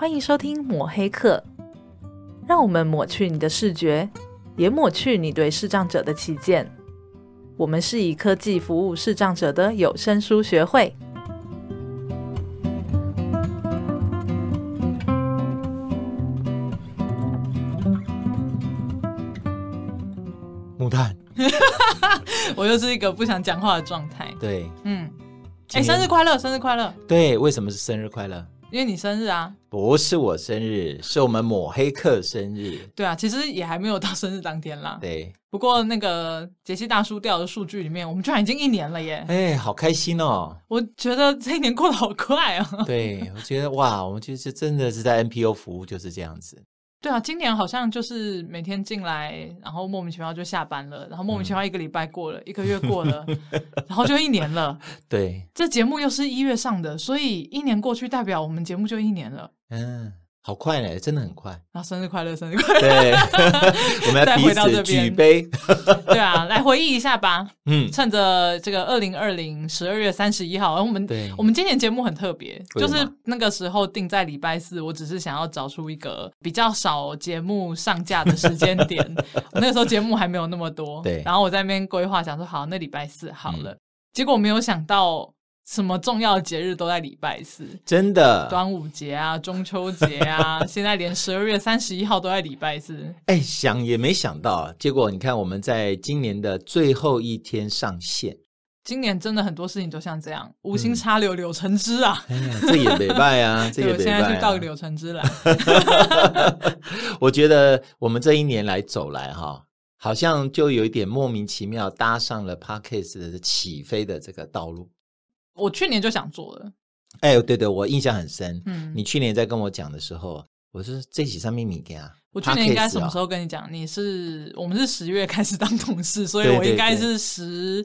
欢迎收听抹黑课，让我们抹去你的视觉，也抹去你对视障者的偏见。我们是以科技服务视障者的有声书学会。木炭，我又是一个不想讲话的状态。对，嗯，哎，生日快乐，生日快乐。对，为什么是生日快乐？因为你生日啊。不是我生日，是我们抹黑客生日。对啊，其实也还没有到生日当天啦。对，不过那个杰西大叔掉的数据里面，我们居然已经一年了耶！哎，好开心哦！我觉得这一年过得好快哦。对，我觉得哇，我们其实真的是在 NPO 服务就是这样子。对啊，今年好像就是每天进来，然后莫名其妙就下班了，然后莫名其妙一个礼拜过了，嗯、一个月过了，然后就一年了。对，这节目又是一月上的，所以一年过去，代表我们节目就一年了。嗯。好快嘞，真的很快！啊，生日快乐，生日快乐！对，我们要彼此举杯。对啊，来回忆一下吧。嗯，趁着这个二零二零十二月三十一号，我们对我们今年节目很特别，就是那个时候定在礼拜四。我只是想要找出一个比较少节目上架的时间点。那个时候节目还没有那么多，对。然后我在那边规划，想说好，那礼拜四好了。嗯、结果没有想到。什么重要的节日都在礼拜四，真的，端午节啊，中秋节啊，现在连十二月三十一号都在礼拜四。哎、欸，想也没想到，结果你看，我们在今年的最后一天上线。今年真的很多事情都像这样，无心插柳柳成枝啊！哎呀，这也没办啊，这也没办。现在去倒个柳成枝来。我觉得我们这一年来走来哈，好像就有一点莫名其妙搭上了 Parkes 的起飞的这个道路。我去年就想做了，哎，对对，我印象很深。嗯，你去年在跟我讲的时候，我是这几上面你给啊。我去年应该什么时候跟你讲？你是我们是十月开始当同事，所以我应该是十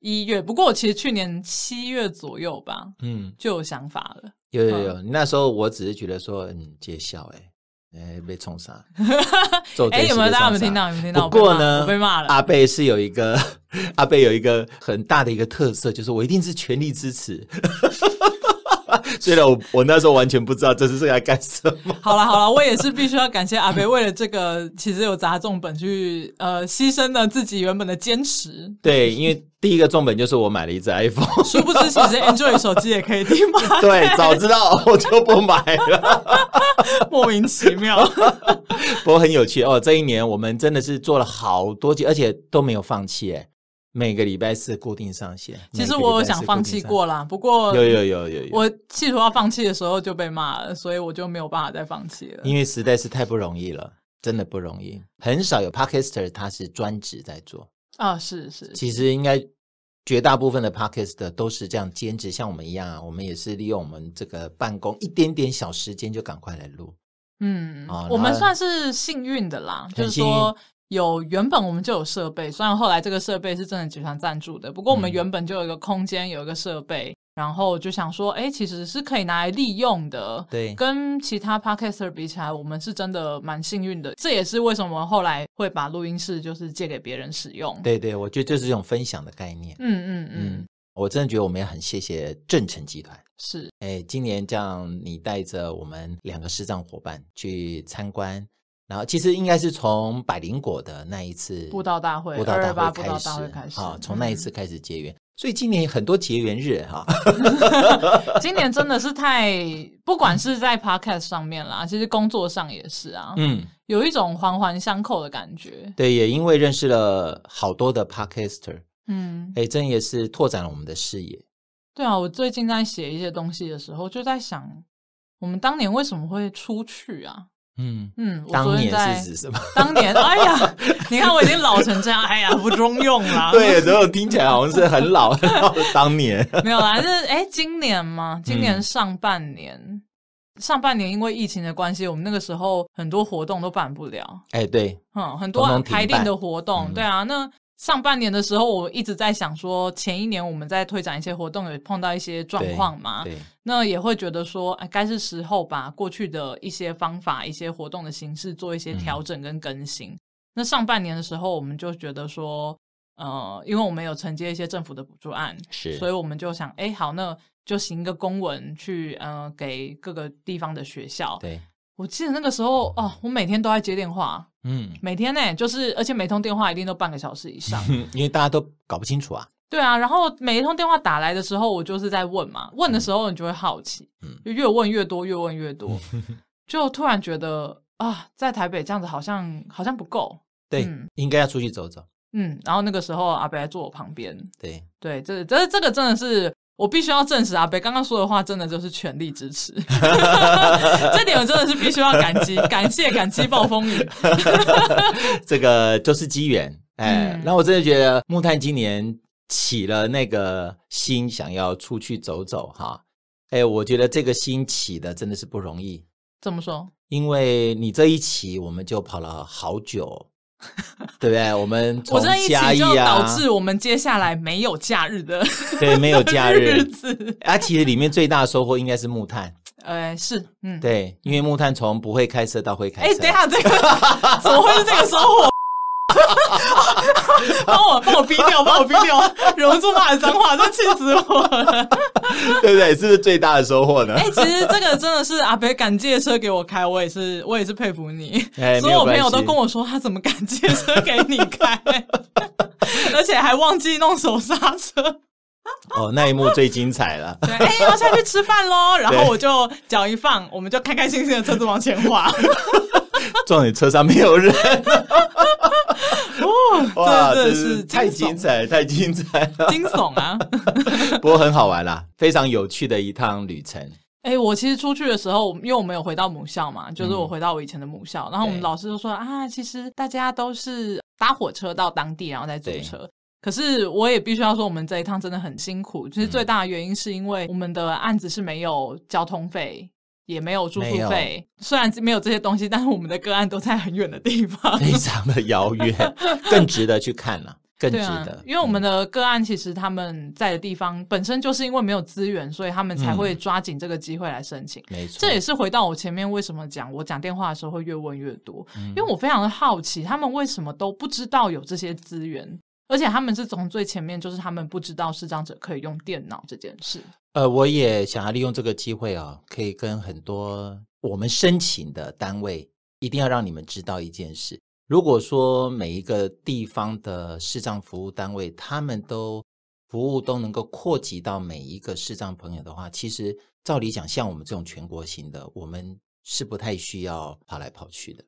一月。不过我其实去年七月左右吧，嗯，就有想法了。有有有，那时候我只是觉得说，嗯，揭晓哎。哎，被冲杀！哎，有没有大家有没有听到？有没有听到？不过呢，我被骂了。阿贝是有一个，阿贝有一个很大的一个特色，就是我一定是全力支持。虽然我我那时候完全不知道这是在干什么。好了好了，我也是必须要感谢阿贝，为了这个 其实有砸重本去呃牺牲了自己原本的坚持。对，因为第一个重本就是我买了一只 iPhone，殊不知其实 Android 手机也可以听吗？对，早知道我就不买了，莫名其妙。不过很有趣哦，这一年我们真的是做了好多集，而且都没有放弃哎。每个礼拜四固定上线。其实我有想放弃过啦，不过有有有有有，我企图要放弃的时候就被骂了，所以我就没有办法再放弃了。因为实在是太不容易了，真的不容易。很少有 Podcaster 他是专职在做啊，是是。其实应该绝大部分的 Podcaster 都是这样兼职，像我们一样啊，我们也是利用我们这个办公一点点小时间就赶快来录。嗯，我们算是幸运的啦，就是说。有原本我们就有设备，虽然后来这个设备是真的集团赞助的，不过我们原本就有一个空间，有一个设备，然后就想说，哎，其实是可以拿来利用的。对，跟其他 podcaster 比起来，我们是真的蛮幸运的。这也是为什么后来会把录音室就是借给别人使用。对对，我觉得这是一种分享的概念。嗯嗯嗯，我真的觉得我们也很谢谢正成集团。是，哎，今年这样你带着我们两个视障伙伴去参观。然后其实应该是从百灵果的那一次布道大会，布道大会开始，开始啊，从那一次开始结缘，嗯、所以今年很多结缘日哈。今年真的是太，不管是在 podcast 上面啦，其实工作上也是啊，嗯，有一种环环相扣的感觉。对，也因为认识了好多的 podcaster，嗯，哎，真也是拓展了我们的视野。对啊，我最近在写一些东西的时候，就在想，我们当年为什么会出去啊？嗯嗯，当年是指什么？当年，哎呀，你看我已经老成这样，哎呀，不中用啦。对，然后听起来好像是很老很老的 当年。没有啦，是哎，今年嘛，今年上半年，嗯、上半年因为疫情的关系，我们那个时候很多活动都办不了。哎，对，嗯，很多排定的活动，对啊，那。上半年的时候，我一直在想说，前一年我们在推展一些活动，有碰到一些状况嘛？对，那也会觉得说，哎，该是时候把过去的一些方法、一些活动的形式做一些调整跟更新。嗯、那上半年的时候，我们就觉得说，呃，因为我们有承接一些政府的补助案，是，所以我们就想，哎，好，那就行一个公文去，呃，给各个地方的学校。对，我记得那个时候哦，我每天都在接电话，嗯，每天呢，就是而且每通电话一定都半个小时以上，因为大家都搞不清楚啊。对啊，然后每一通电话打来的时候，我就是在问嘛，问的时候你就会好奇，嗯，就越问越多，越问越多，就突然觉得啊，在台北这样子好像好像不够，对，嗯，应该要出去走走。嗯，然后那个时候阿北还坐我旁边，对。对，这这这个真的是我必须要证实，阿北刚刚说的话真的就是全力支持，这点我真的是必须要感激，感谢感激暴风雨，这个就是机缘，哎，那、嗯、我真的觉得木炭今年起了那个心，想要出去走走哈，哎，我觉得这个心起的真的是不容易，怎么说？因为你这一起，我们就跑了好久。对不对？我们 从嘉义啊，就导致我们接下来没有假日的，对，没有假日子。啊，其实里面最大的收获应该是木炭。呃，是，嗯，对，因为木炭从不会开车到会开车。哎，等一下，这个怎么会是这个收获？帮我帮我逼掉，帮我逼掉，忍不住骂脏话，真气死我了，对不对？是不是最大的收获呢？哎、欸，其实这个真的是阿北敢借车给我开，我也是我也是佩服你。欸、所有朋友都跟我说，他怎么敢借车给你开，而且还忘记弄手刹车。哦，那一幕最精彩了。对，哎、欸，要下去吃饭喽，然后我就脚一放，我们就开开心心的车子往前滑。撞你车上没有人，哦，哇，真的是太精彩，太精彩了，惊悚啊！不过很好玩啦，非常有趣的一趟旅程。哎、欸，我其实出去的时候，因为我们有回到母校嘛，就是我回到我以前的母校，嗯、然后我们老师就说啊，其实大家都是搭火车到当地，然后再坐车。可是我也必须要说，我们这一趟真的很辛苦。其实最大的原因是因为我们的案子是没有交通费。也没有住宿费，虽然没有这些东西，但是我们的个案都在很远的地方，非常的遥远，更值得去看了，更值得。啊、因为我们的个案其实他们在的地方本身就是因为没有资源，所以他们才会抓紧这个机会来申请。没错、嗯，这也是回到我前面为什么讲我讲电话的时候会越问越多，嗯、因为我非常的好奇他们为什么都不知道有这些资源。而且他们是从最前面，就是他们不知道视障者可以用电脑这件事。呃，我也想要利用这个机会啊，可以跟很多我们申请的单位，一定要让你们知道一件事：如果说每一个地方的视障服务单位，他们都服务都能够扩及到每一个视障朋友的话，其实照理讲，像我们这种全国型的，我们是不太需要跑来跑去的。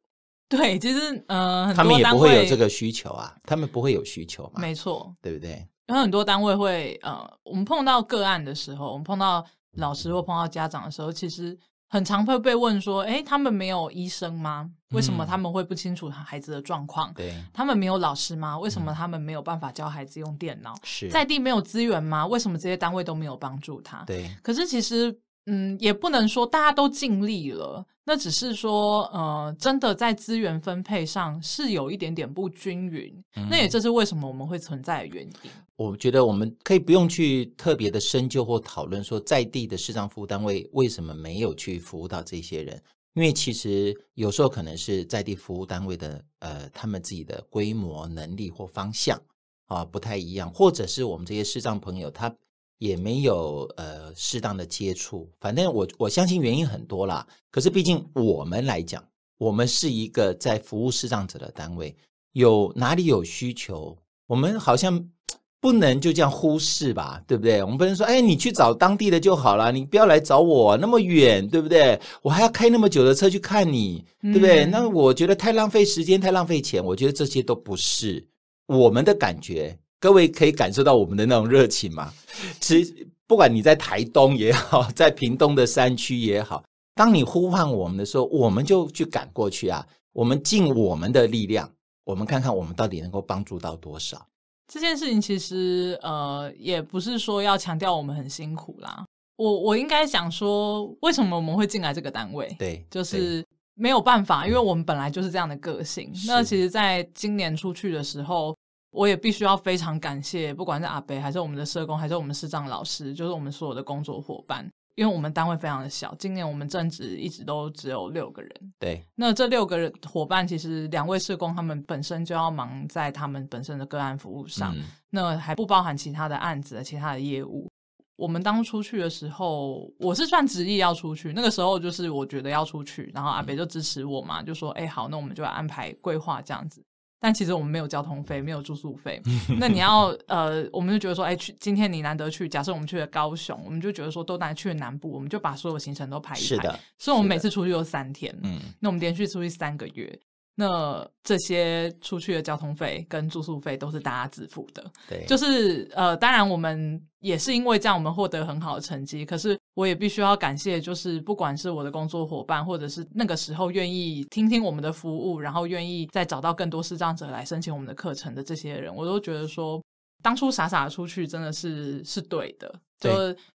对，其实呃，他们也不会有这个需求啊，他们不会有需求嘛，没错，对不对？有很多单位会呃，我们碰到个案的时候，我们碰到老师或碰到家长的时候，其实很常会被问说，哎，他们没有医生吗？为什么他们会不清楚孩子的状况？对，他们没有老师吗？为什么他们没有办法教孩子用电脑？是在地没有资源吗？为什么这些单位都没有帮助他？对，可是其实。嗯，也不能说大家都尽力了，那只是说，呃，真的在资源分配上是有一点点不均匀。嗯、那也这是为什么我们会存在的原因。我觉得我们可以不用去特别的深究或讨论说，在地的市障服务单位为什么没有去服务到这些人，因为其实有时候可能是在地服务单位的，呃，他们自己的规模、能力或方向啊不太一样，或者是我们这些视障朋友他。也没有呃适当的接触，反正我我相信原因很多啦。可是毕竟我们来讲，我们是一个在服务视障者的单位，有哪里有需求，我们好像不能就这样忽视吧，对不对？我们不能说，哎，你去找当地的就好了，你不要来找我那么远，对不对？我还要开那么久的车去看你，对不对？嗯、那我觉得太浪费时间，太浪费钱。我觉得这些都不是我们的感觉。各位可以感受到我们的那种热情吗？其实，不管你在台东也好，在屏东的山区也好，当你呼唤我们的时候，我们就去赶过去啊！我们尽我们的力量，我们看看我们到底能够帮助到多少。这件事情其实呃，也不是说要强调我们很辛苦啦。我我应该想说，为什么我们会进来这个单位？对，就是没有办法，因为我们本来就是这样的个性。那其实，在今年出去的时候。我也必须要非常感谢，不管是阿北，还是我们的社工，还是我们视障老师，就是我们所有的工作伙伴，因为我们单位非常的小，今年我们正职一直都只有六个人。对，那这六个人伙伴，其实两位社工他们本身就要忙在他们本身的个案服务上，嗯、那还不包含其他的案子、其他的业务。我们当初出去的时候，我是算执意要出去。那个时候就是我觉得要出去，然后阿北就支持我嘛，就说：“哎，好，那我们就来安排规划这样子。”但其实我们没有交通费，没有住宿费。那你要呃，我们就觉得说：“哎，去今天你难得去，假设我们去了高雄，我们就觉得说都难去了南部，我们就把所有行程都排一排。”是的，所以我们每次出去都三天。嗯，那我们连续出去三个月。那这些出去的交通费跟住宿费都是大家自付的，对，就是呃，当然我们也是因为这样，我们获得很好的成绩。可是我也必须要感谢，就是不管是我的工作伙伴，或者是那个时候愿意听听我们的服务，然后愿意再找到更多视障者来申请我们的课程的这些人，我都觉得说，当初傻傻的出去真的是是对的。就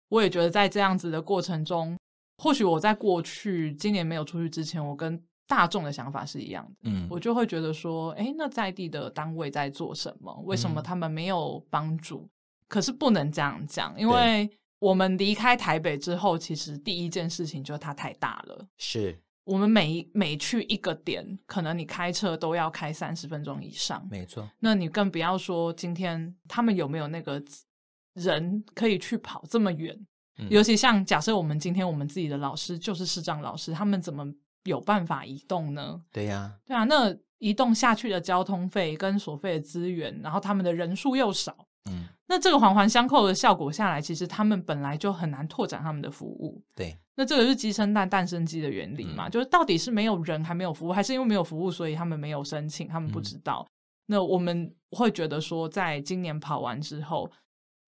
我也觉得在这样子的过程中，或许我在过去今年没有出去之前，我跟大众的想法是一样的，嗯，我就会觉得说，诶，那在地的单位在做什么？为什么他们没有帮助？嗯、可是不能这样讲，因为我们离开台北之后，其实第一件事情就是它太大了。是我们每每去一个点，可能你开车都要开三十分钟以上，没错。那你更不要说今天他们有没有那个人可以去跑这么远？嗯、尤其像假设我们今天我们自己的老师就是视障老师，他们怎么？有办法移动呢？对呀，对啊，那移动下去的交通费跟所费的资源，然后他们的人数又少，嗯，那这个环环相扣的效果下来，其实他们本来就很难拓展他们的服务。对，那这个是鸡生蛋，蛋生鸡的原理嘛，嗯，就是到底是没有人还没有服务，还是因为没有服务，所以他们没有申请，他们不知道。嗯，那我们会觉得说，在今年跑完之后。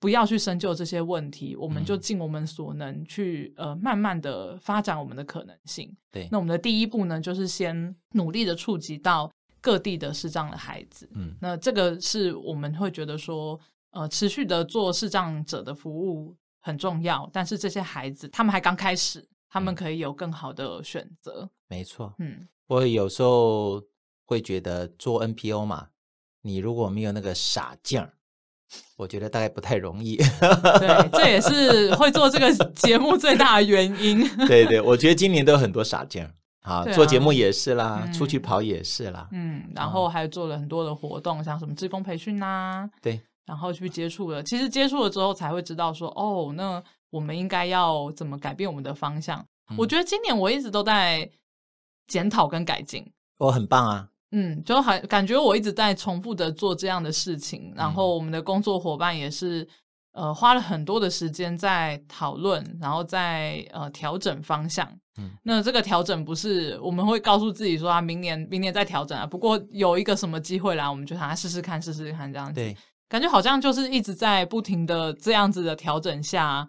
不要去深究这些问题，我们就尽我们所能去、嗯、呃，慢慢的发展我们的可能性。对，那我们的第一步呢，就是先努力的触及到各地的视障的孩子。嗯，那这个是我们会觉得说，呃，持续的做视障者的服务很重要。但是这些孩子他们还刚开始，他们可以有更好的选择。没错，嗯，我有时候会觉得做 NPO 嘛，你如果没有那个傻劲儿。我觉得大概不太容易，对，这也是会做这个节目最大的原因。对对，我觉得今年都有很多傻劲啊，做节目也是啦，嗯、出去跑也是啦，嗯，然后还做了很多的活动，像什么志工培训呐，对，然后去接触了，其实接触了之后才会知道说，哦，那我们应该要怎么改变我们的方向。嗯、我觉得今年我一直都在检讨跟改进，哦，很棒啊。嗯，就还感觉我一直在重复的做这样的事情，然后我们的工作伙伴也是，呃，花了很多的时间在讨论，然后在呃调整方向。嗯，那这个调整不是我们会告诉自己说啊，明年明年再调整啊。不过有一个什么机会来，我们就想来试试看，试试看这样子。对，感觉好像就是一直在不停的这样子的调整下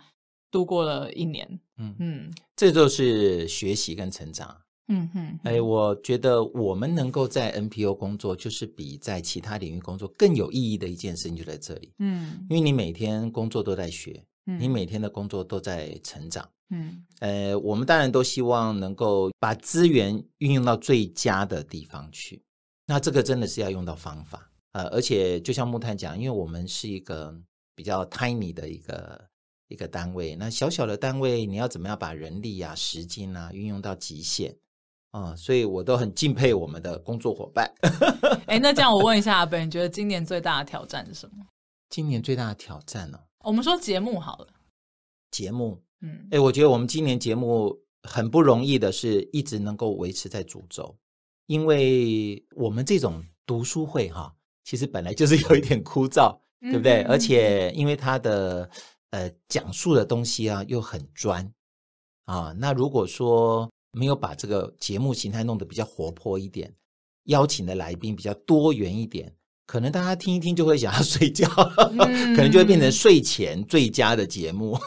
度过了一年。嗯嗯，这就是学习跟成长。嗯哼，哎，我觉得我们能够在 NPO 工作，就是比在其他领域工作更有意义的一件事情就在这里。嗯，因为你每天工作都在学，嗯，你每天的工作都在成长。嗯，呃，我们当然都希望能够把资源运用到最佳的地方去。那这个真的是要用到方法，呃，而且就像木炭讲，因为我们是一个比较 tiny 的一个一个单位，那小小的单位，你要怎么样把人力啊、时间啊运用到极限？啊、哦，所以我都很敬佩我们的工作伙伴。哎，那这样我问一下阿本，你觉得今年最大的挑战是什么？今年最大的挑战呢、哦？我们说节目好了。节目，嗯，哎，我觉得我们今年节目很不容易的是，一直能够维持在主轴，因为我们这种读书会哈、哦，其实本来就是 有一点枯燥，对不对？嗯、而且因为他的呃讲述的东西啊又很专啊，那如果说。没有把这个节目形态弄得比较活泼一点，邀请的来宾比较多元一点，可能大家听一听就会想要睡觉，嗯、可能就会变成睡前最佳的节目，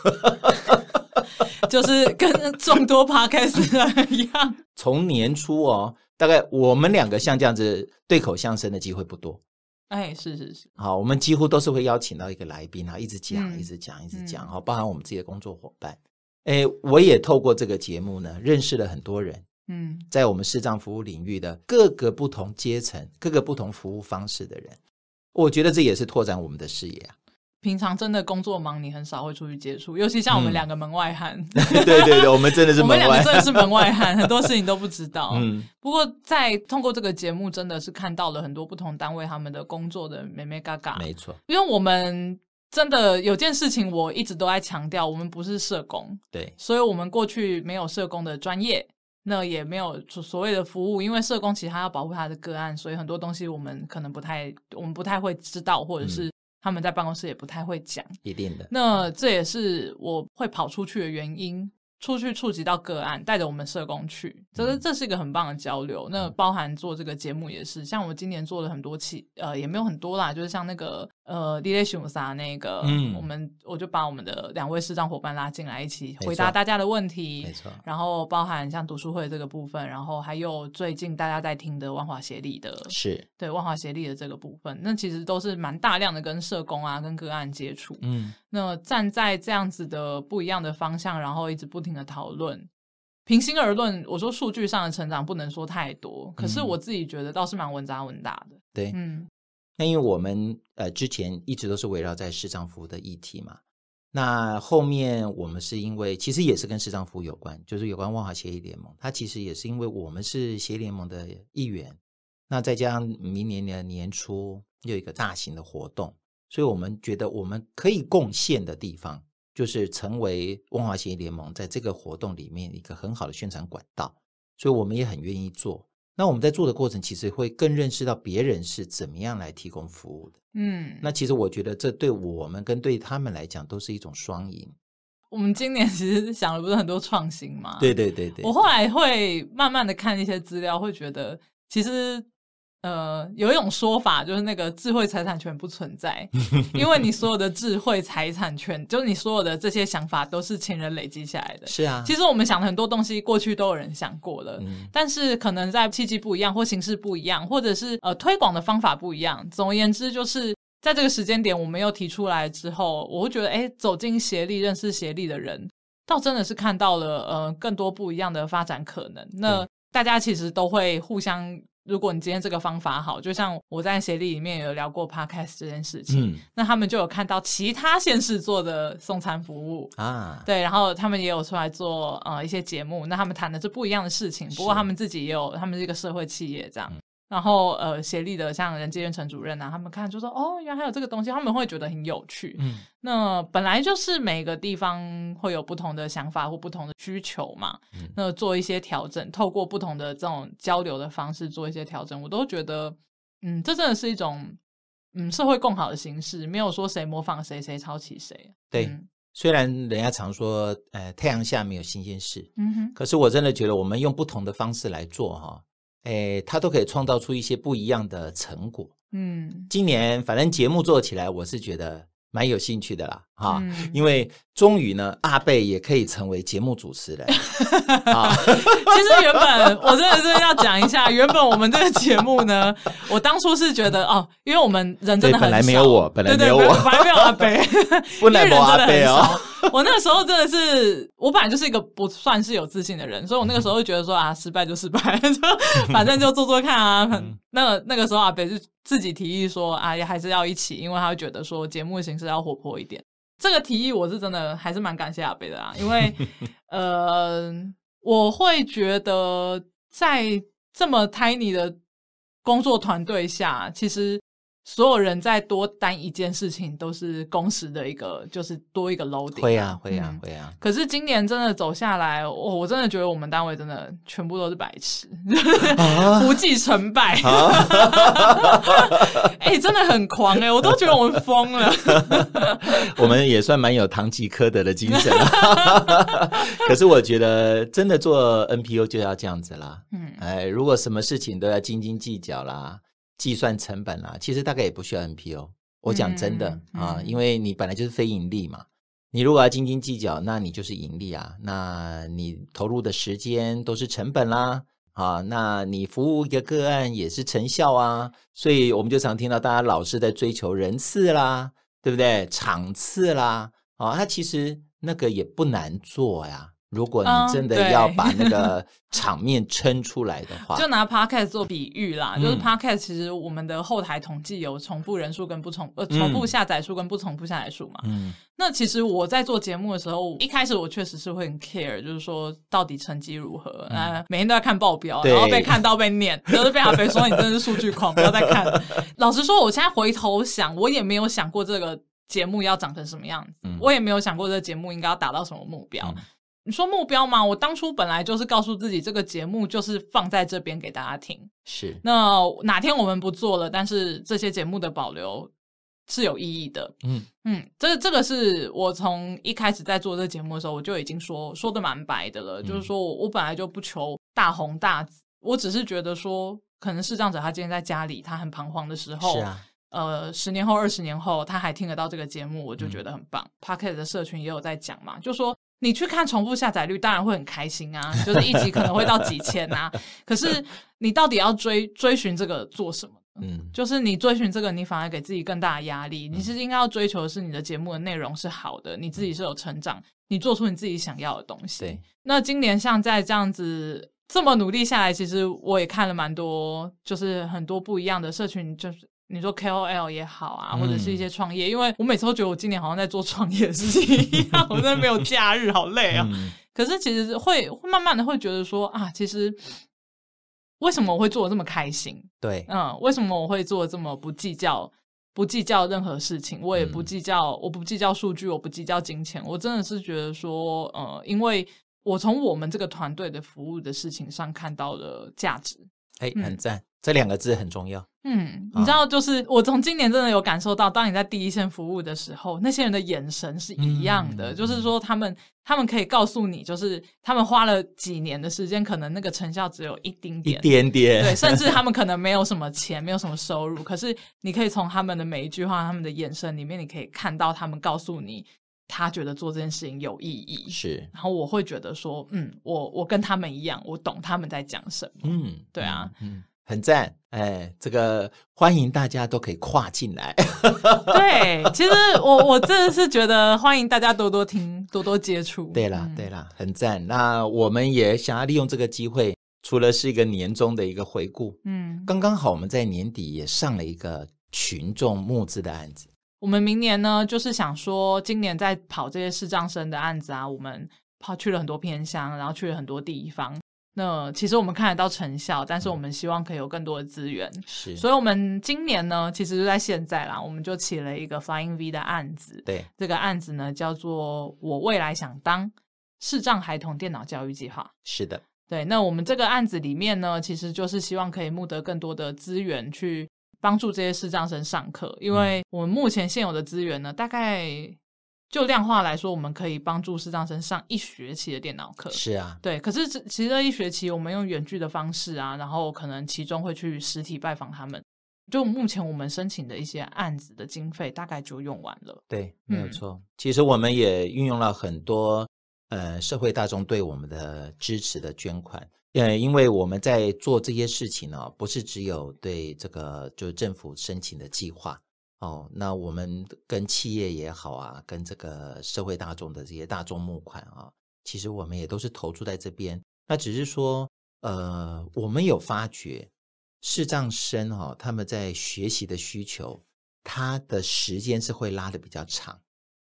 就是跟众多 podcast 一样。从年初哦，大概我们两个像这样子对口相声的机会不多。哎，是是是，好，我们几乎都是会邀请到一个来宾啊，一直讲，嗯、一直讲，一直讲，好、嗯，包含我们自己的工作伙伴。哎，我也透过这个节目呢，认识了很多人。嗯，在我们视障服务领域的各个不同阶层、各个不同服务方式的人，我觉得这也是拓展我们的视野啊。平常真的工作忙，你很少会出去接触，尤其像我们两个门外汉。嗯、对对对，我们真的是门外汉，我们两个真的是门外汉，很多事情都不知 道。嗯，不过在通过这个节目，真的是看到了很多不同单位他们的工作的美美嘎嘎。没错，因为我们。真的有件事情我一直都在强调，我们不是社工，对，所以我们过去没有社工的专业，那也没有所谓的服务，因为社工其实他要保护他的个案，所以很多东西我们可能不太，我们不太会知道，或者是他们在办公室也不太会讲，一定的。那这也是我会跑出去的原因。出去触及到个案，带着我们社工去，这是这是一个很棒的交流。那包含做这个节目也是，像我今年做了很多期，呃，也没有很多啦，就是像那个呃，李雷雄啥那个，嗯，我们我就把我们的两位视障伙伴拉进来一起回答大家的问题，没错。然后包含像读书会这个部分，然后还有最近大家在听的万华协力的，是对万华协力的这个部分，那其实都是蛮大量的跟社工啊、跟个案接触，嗯。那站在这样子的不一样的方向，然后一直不停的讨论。平心而论，我说数据上的成长不能说太多，可是我自己觉得倒是蛮稳扎稳打的。对，嗯，那因为我们呃之前一直都是围绕在视障服务的议题嘛，那后面我们是因为其实也是跟视障服务有关，就是有关万华协议联盟，它其实也是因为我们是协联盟的一员，那再加上明年的年初又一个大型的活动。所以我们觉得我们可以贡献的地方，就是成为万华协议联盟在这个活动里面一个很好的宣传管道。所以我们也很愿意做。那我们在做的过程，其实会更认识到别人是怎么样来提供服务的。嗯，那其实我觉得这对我们跟对他们来讲都是一种双赢。我们今年其实想了不是很多创新嘛？对对对对。我后来会慢慢的看一些资料，会觉得其实。呃，有一种说法就是那个智慧财产权不存在，因为你所有的智慧财产权，就是你所有的这些想法都是前人累积下来的。是啊，其实我们想的很多东西，过去都有人想过了，嗯、但是可能在契机不一样，或形式不一样，或者是呃推广的方法不一样。总而言之，就是在这个时间点，我们又提出来之后，我会觉得，哎，走进协力，认识协力的人，倒真的是看到了呃更多不一样的发展可能。那大家其实都会互相。如果你今天这个方法好，就像我在协力里面有聊过 Podcast 这件事情，嗯，那他们就有看到其他县市做的送餐服务啊，对，然后他们也有出来做呃一些节目，那他们谈的是不一样的事情，不过他们自己也有，他们是一个社会企业这样。嗯然后，呃，协力的像人资院陈主任啊，他们看就说，哦，原来还有这个东西，他们会觉得很有趣。嗯，那本来就是每个地方会有不同的想法或不同的需求嘛。嗯，那做一些调整，透过不同的这种交流的方式做一些调整，我都觉得，嗯，这真的是一种，嗯，社会共好的形式，没有说谁模仿谁，谁抄袭谁。对，嗯，虽然人家常说，呃，太阳下没有新鲜事，嗯哼，可是我真的觉得，我们用不同的方式来做，哈。哎，他都可以创造出一些不一样的成果。嗯，今年反正节目做起来，我是觉得蛮有兴趣的啦，哈、嗯，因为终于呢，阿贝也可以成为节目主持人。啊，其实原本我真的是要讲一下，原本我们这个节目呢，我当初是觉得哦，因为我们人真的很少，本来没有我，本来没有我，本来没有阿贝，不能没有阿贝哦。我那个时候真的是，我本来就是一个不算是有自信的人，所以我那个时候就觉得说啊，失败就失败，就反正就做做看啊。那那个时候阿北就自己提议说啊，也还是要一起，因为他会觉得说节目形式要活泼一点。这个提议我是真的还是蛮感谢阿北的啊，因为呃，我会觉得在这么 tiny 的工作团队下，其实。所有人在多担一件事情，都是工时的一个，就是多一个 loading。会啊，会啊，会啊。可是今年真的走下来，我我真的觉得我们单位真的全部都是白痴，不计成败。哎、欸，真的很狂哎、欸，我都觉得我们疯了。我们也算蛮有堂吉诃德的精神了。可是我觉得真的做 NPO 就要这样子啦。嗯，哎，如果什么事情都要斤斤计较啦。计算成本啦，其实大概也不需要 NPO。我讲真的、嗯、啊，因为你本来就是非盈利嘛。你如果要斤斤计较，那你就是盈利啊。那你投入的时间都是成本啦，啊，那你服务一个个案也是成效啊。所以我们就常听到大家老是在追求人次啦，对不对？场次啦，啊，它其实那个也不难做呀。如果你真的要把那个 场面撑出来的话，就拿 Podcast 做比喻啦，嗯、就是 Podcast 其实我们的后台统计有重复人数跟不重呃重复下载数跟不重复下载数嘛。嗯，那其实我在做节目的时候，一开始我确实是会很 care，就是说到底成绩如何，嗯、呃，每天都在看报表，然后被看到被念，就是被阿北说你真的是数据狂，不要再看。老实说，我现在回头想，我也没有想过这个。节目要长成什么样子，嗯、我也没有想过这个节目应该要达到什么目标。嗯、你说目标吗？我当初本来就是告诉自己，这个节目就是放在这边给大家听。是，那哪天我们不做了，但是这些节目的保留是有意义的。嗯嗯，这这个是我从一开始在做这个节目的时候，我就已经说说的蛮白的了，嗯、就是说我我本来就不求大红大紫，我只是觉得说，可能视障者他今天在家里，他很彷徨的时候。是啊。呃，十年后、二十年后，他还听得到这个节目，我就觉得很棒。嗯、Pocket 的社群也有在讲嘛，就说你去看重复下载率，当然会很开心啊，就是一集可能会到几千啊。可是你到底要追追寻这个做什么？嗯，就是你追寻这个，你反而给自己更大的压力。嗯、你其实应该要追求的是你的节目的内容是好的，你自己是有成长，你做出你自己想要的东西。对。那今年像在这样子这么努力下来，其实我也看了蛮多，就是很多不一样的社群，就是。你说 KOL 也好啊，或者是一些创业，嗯、因为我每次都觉得我今年好像在做创业的事情一样，我真的没有假日，好累啊。嗯、可是其实会会慢慢的会觉得说啊，其实为什么我会做的这么开心？对，嗯，为什么我会做的这么不计较不计较任何事情？我也不计较，嗯、我不计较数据，我不计较金钱。我真的是觉得说，呃，因为我从我们这个团队的服务的事情上看到了价值。哎，很赞，嗯、这两个字很重要。嗯，你知道，就是我从今年真的有感受到，当你在第一线服务的时候，那些人的眼神是一样的。嗯、就是说，他们他们可以告诉你，就是他们花了几年的时间，可能那个成效只有一丁点，一点点。对，甚至他们可能没有什么钱，没有什么收入，可是你可以从他们的每一句话、他们的眼神里面，你可以看到他们告诉你，他觉得做这件事情有意义。是，然后我会觉得说，嗯，我我跟他们一样，我懂他们在讲什么。嗯，对啊，嗯。嗯很赞，哎，这个欢迎大家都可以跨进来。对，其实 我我真的是觉得欢迎大家多多听，多多接触。对啦，嗯、对啦，很赞。那我们也想要利用这个机会，除了是一个年终的一个回顾，嗯，刚刚好我们在年底也上了一个群众募资的案子。我们明年呢，就是想说，今年在跑这些视障生的案子啊，我们跑去了很多偏乡，然后去了很多地方。那其实我们看得到成效，但是我们希望可以有更多的资源。是，所以我们今年呢，其实就在现在啦，我们就起了一个 Flying V 的案子。对，这个案子呢叫做“我未来想当视障孩童电脑教育计划”。是的，对。那我们这个案子里面呢，其实就是希望可以募得更多的资源，去帮助这些视障生上课，因为我们目前现有的资源呢，大概。就量化来说，我们可以帮助视障生上一学期的电脑课。是啊，对。可是其实这一学期我们用远距的方式啊，然后可能其中会去实体拜访他们。就目前我们申请的一些案子的经费，大概就用完了。对，没有错。嗯、其实我们也运用了很多呃社会大众对我们的支持的捐款。呃，因为我们在做这些事情呢，不是只有对这个就是政府申请的计划。哦，那我们跟企业也好啊，跟这个社会大众的这些大众募款啊，其实我们也都是投注在这边。那只是说，呃，我们有发觉视障生哈、哦，他们在学习的需求，他的时间是会拉的比较长。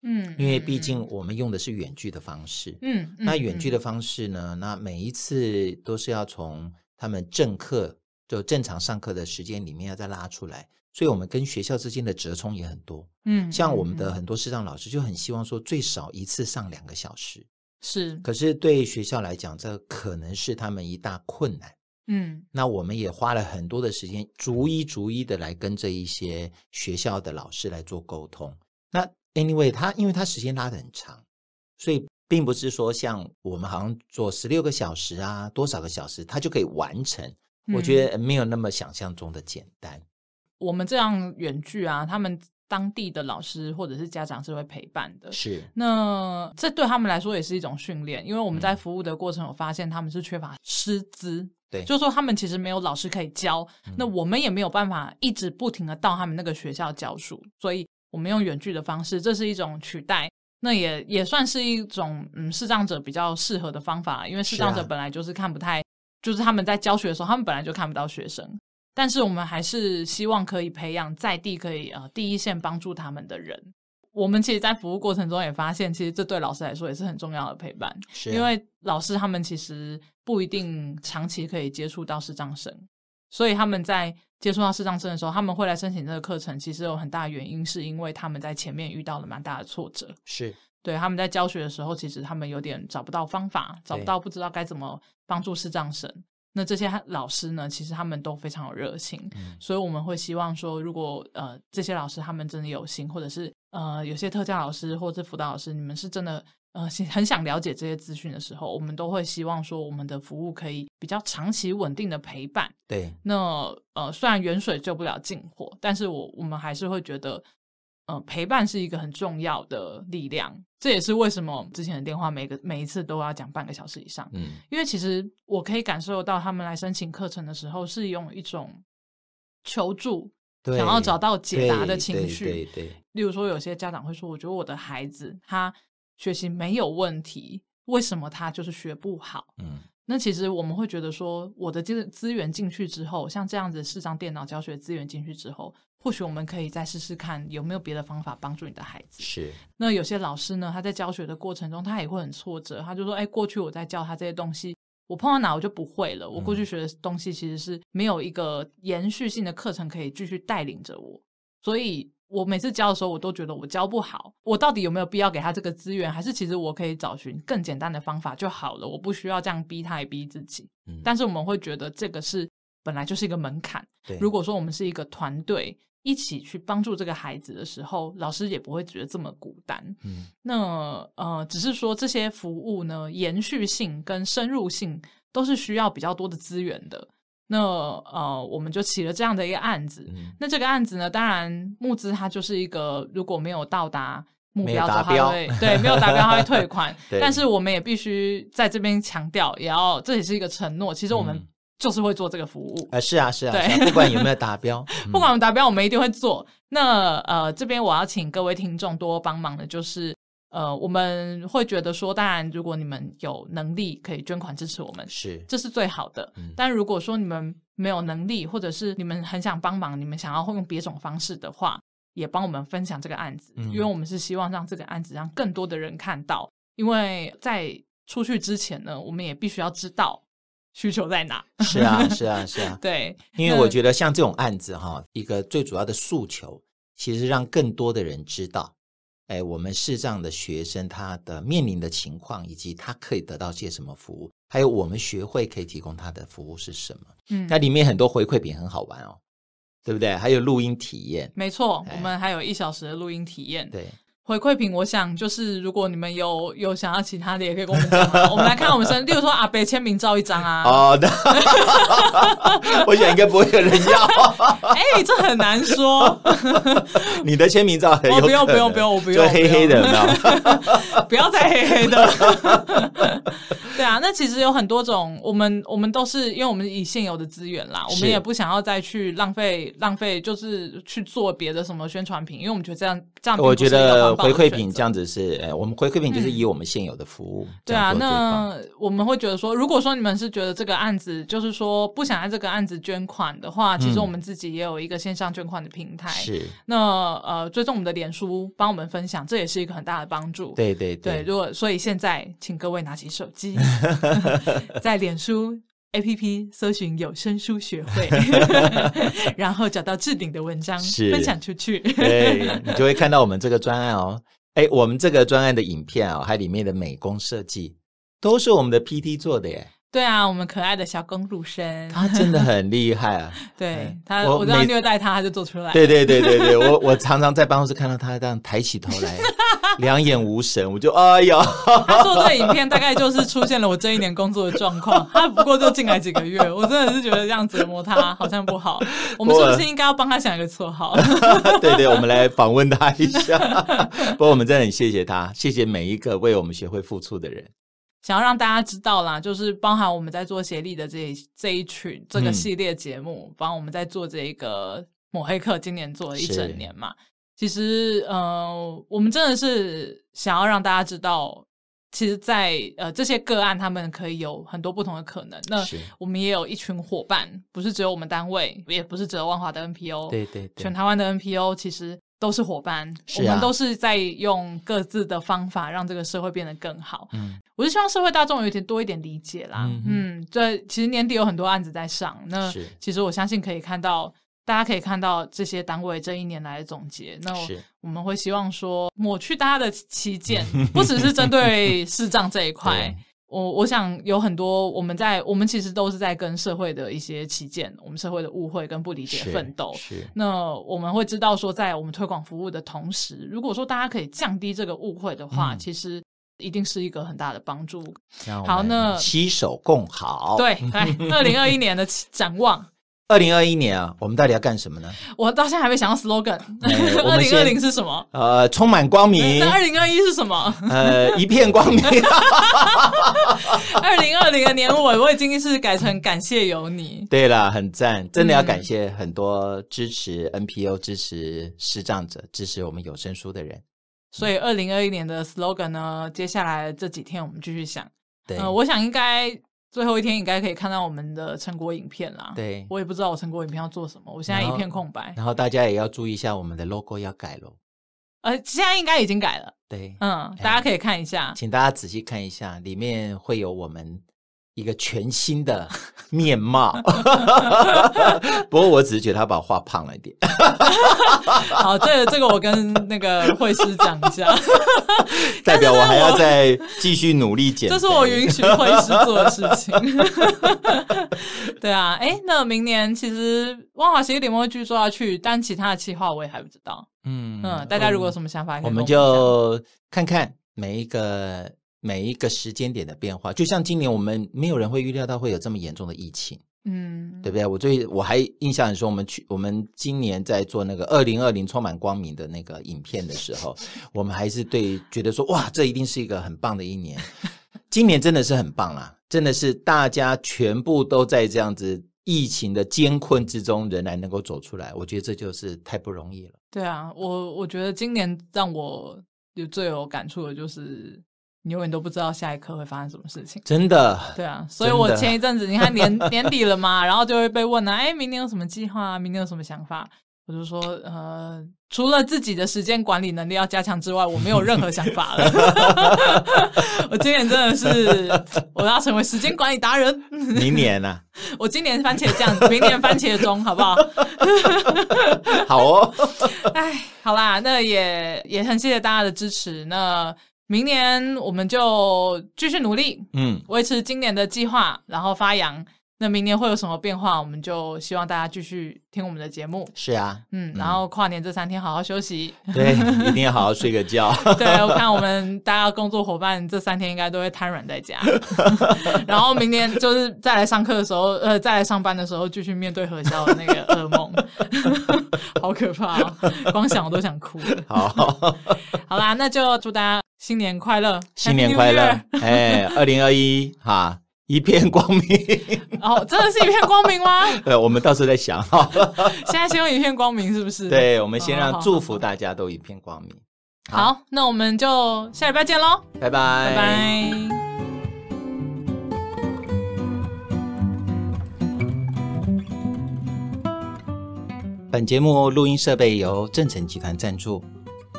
嗯，因为毕竟我们用的是远距的方式。嗯，那远距的方式呢，那每一次都是要从他们正课就正常上课的时间里面要再拉出来。所以，我们跟学校之间的折冲也很多。嗯，像我们的很多师长老师就很希望说，最少一次上两个小时。是，可是对学校来讲，这可能是他们一大困难。嗯，那我们也花了很多的时间，逐一逐一的来跟这一些学校的老师来做沟通。那 anyway，他因为他时间拉的很长，所以并不是说像我们好像做十六个小时啊，多少个小时他就可以完成。嗯，我觉得没有那么想象中的简单。我们这样远距啊，他们当地的老师或者是家长是会陪伴的。是，那这对他们来说也是一种训练，因为我们在服务的过程，我发现他们是缺乏师资，对，就是说他们其实没有老师可以教，嗯、那我们也没有办法一直不停的到他们那个学校教书，所以我们用远距的方式，这是一种取代，那也也算是一种嗯视障者比较适合的方法，因为视障者本来就是看不太，啊、就是他们在教学的时候，他们本来就看不到学生。但是我们还是希望可以培养在地可以呃第一线帮助他们的人。我们其实，在服务过程中也发现，其实这对老师来说也是很重要的陪伴。是啊，因为老师他们其实不一定长期可以接触到视障生，所以他们在接触到视障生的时候，他们会来申请这个课程。其实有很大原因，是因为他们在前面遇到了蛮大的挫折。是对他们在教学的时候，其实他们有点找不到方法，找不到不知道该怎么帮助视障生。那这些老师呢，其实他们都非常有热情，嗯、所以我们会希望说，如果呃这些老师他们真的有心，或者是呃有些特教老师或者辅导老师，你们是真的。呃，很想了解这些资讯的时候，我们都会希望说，我们的服务可以比较长期稳定的陪伴。对，那呃，虽然远水救不了近火，但是我我们还是会觉得，呃，陪伴是一个很重要的力量。这也是为什么之前的电话每个每一次都要讲半个小时以上。嗯，因为其实我可以感受到他们来申请课程的时候，是用一种求助，想要找到解答的情绪。对对，对，对，例如说，有些家长会说：“我觉得我的孩子他。”学习没有问题，为什么他就是学不好？嗯，那其实我们会觉得说，我的这个资源进去之后，像这样子视障电脑教学资源进去之后，或许我们可以再试试看有没有别的方法帮助你的孩子。是。那有些老师呢，他在教学的过程中，他也会很挫折，他就说：“哎，过去我在教他这些东西，我碰到哪我就不会了。我过去学的东西其实是没有一个延续性的课程可以继续带领着我，所以。”我每次教的时候，我都觉得我教不好。我到底有没有必要给他这个资源？还是其实我可以找寻更简单的方法就好了？我不需要这样逼他，也逼自己。嗯。但是我们会觉得这个是本来就是一个门槛。对。如果说我们是一个团队一起去帮助这个孩子的时候，老师也不会觉得这么孤单。嗯。那呃，只是说这些服务呢，延续性跟深入性都是需要比较多的资源的。那呃，我们就起了这样的一个案子。嗯、那这个案子呢，当然募资它就是一个如果没有到达目标的话，会对没有达标，它会退款。但是我们也必须在这边强调，也要这也是一个承诺。其实我们就是会做这个服务。啊、嗯，是啊，是啊，对，不管有没有达标，不管我们达标，我们一定会做。那呃，这边我要请各位听众多帮忙的，就是。呃，我们会觉得说，当然，如果你们有能力可以捐款支持我们，是，这是最好的。嗯，但如果说你们没有能力，或者是你们很想帮忙，你们想要用别种方式的话，也帮我们分享这个案子，嗯，因为我们是希望让这个案子让更多的人看到。因为在出去之前呢，我们也必须要知道需求在哪。是啊，是啊，是啊。对，因为我觉得像这种案子哈，一个最主要的诉求，其实让更多的人知道。哎，我们视障的学生他的面临的情况，以及他可以得到些什么服务，还有我们学会可以提供他的服务是什么？嗯，那里面很多回馈品很好玩哦，对不对？还有录音体验，没错，我们还有一小时的录音体验，对。回馈品，我想就是如果你们有有想要其他的，也可以跟我们讲。我们来看我们身，例如说阿北签名照一张啊。哦，那我想应该不会有人要。哎、欸，这很难说。你的签名照。不用不用不用，我不用。就黑黑的，不要再黑黑的。对啊，那其实有很多种，我们我们都是因为我们以现有的资源啦，我们也不想要再去浪费浪费，就是去做别的什么宣传品，因为我们觉得这样这样。我觉得。回馈品这样子是，呃，我们回馈品就是以我们现有的服务。嗯、对啊，那我们会觉得说，如果说你们是觉得这个案子就是说不想在这个案子捐款的话，其实我们自己也有一个线上捐款的平台。是、嗯，那呃，追踪我们的脸书，帮我们分享，这也是一个很大的帮助。对对对，对，如果所以现在，请各位拿起手机，在脸书。A P P 搜寻有声书学会，然后找到置顶的文章，分享出去，对，你就会看到我们这个专案哦。哎，我们这个专案的影片哦，还里面的美工设计都是我们的 P T 做的耶。对啊，我们可爱的小公主生，他真的很厉害啊！对他，我这样虐待他，他就做出来。对对对对对，我我常常在办公室看到他这样抬起头来，两眼无神，我就哎呀！他做这个影片大概就是出现了我这一年工作的状况。他不过就进来几个月，我真的是觉得这样折磨他好像不好。我们是不是应该要帮他想一个绰号？对对，我们来访问他一下。不过我们真的很谢谢他，谢谢每一个为我们学会付出的人。想要让大家知道啦，就是包含我们在做协力的这一这一群这个系列节目，帮、嗯、我们在做这一个抹黑课，今年做了一整年嘛。其实，呃，我们真的是想要让大家知道，其实在，在呃这些个案，他们可以有很多不同的可能。那我们也有一群伙伴，不是只有我们单位，也不是只有万华的 NPO，对对对，全台湾的 NPO，其实。都是伙伴，啊、我们都是在用各自的方法让这个社会变得更好。嗯，我是希望社会大众有一点多一点理解啦。嗯，嗯，对，其实年底有很多案子在上，那其实我相信可以看到，大家可以看到这些单位这一年来的总结。那我，我们会希望说抹去大家的歧见，不只是针对视障这一块。我我想有很多我们在我们其实都是在跟社会的一些起见，我们社会的误会跟不理解奋斗。是，那我们会知道说，在我们推广服务的同时，如果说大家可以降低这个误会的话，嗯、其实一定是一个很大的帮助。好，那携手共好。对，来二零二一年的展望。二零二一年啊，我们到底要干什么呢？我到现在还没想到 slogan。二零二零是什么？呃，充满光明。那二零二一是什么？呃，一片光明。二零二零的年尾，我已经是改成感谢有你。对啦，很赞，真的要感谢很多支持 NPO、支持视障者、支持我们有声书的人。所以，二零二一年的 slogan 呢，接下来这几天我们继续想。对，呃，我想应该。最后一天应该可以看到我们的成果影片啦。对，我也不知道我成果影片要做什么，我现在一片空白。然后大家也要注意一下，我们的 logo 要改喽。呃，现在应该已经改了。对，嗯，大家可以看一下，请大家仔细看一下，里面会有我们。一个全新的面貌，不过我只是觉得他把我画胖了一点。好，这个这个我跟那个会师讲一下，代表我还要再继续努力减。这是我允许会师做的事情。对啊，哎，那明年其实万华协力联盟会继续做下去，但其他的计划我也还不知道。嗯嗯，大家如果有什么想法，我们就看看每一个。每一个时间点的变化，就像今年我们没有人会预料到会有这么严重的疫情，嗯，对不对？我最我还印象很深，我们去我们今年在做那个二零二零充满光明的那个影片的时候，我们还是对觉得说哇，这一定是一个很棒的一年。今年真的是很棒啊，真的是大家全部都在这样子疫情的艰困之中，仍然能够走出来，我觉得这就是太不容易了。对啊，我我觉得今年让我有最有感触的就是。你永远都不知道下一刻会发生什么事情，真的。对啊，所以我前一阵子，你看年年底了嘛，然后就会被问啊，哎，明年有什么计划啊？明年有什么想法？我就说，呃，除了自己的时间管理能力要加强之外，我没有任何想法了。我今年真的是，我要成为时间管理达人。明年呢、啊？我今年番茄酱，明年番茄钟，好不好？好哦。哎，好啦，那也也很谢谢大家的支持。那。明年我们就继续努力，嗯，维持今年的计划，然后发扬。那明年会有什么变化？我们就希望大家继续听我们的节目。是啊，嗯，然后跨年这三天好好休息，对，一定要好好睡个觉。对，我看我们大家工作伙伴这三天应该都会瘫软在家，然后明年就是再来上课的时候，呃，再来上班的时候，继续面对核销的那个噩梦，好可怕哦，光想我都想哭。好，好啦，那就祝大家新年快乐，新年快乐，哎，二零二一哈。一片光明 哦，真的是一片光明吗？对，我们到时候再想哈。现在先用一片光明是不是？对，我们先让祝福大家都一片光明。好，好，好，那我们就下礼拜见喽，拜拜，拜拜。本节目录音设备由正成集团赞助，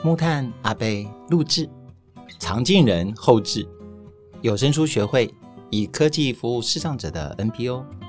木炭阿贝录制，常进人后制，有声书学会。以科技服务视障者的 NPO。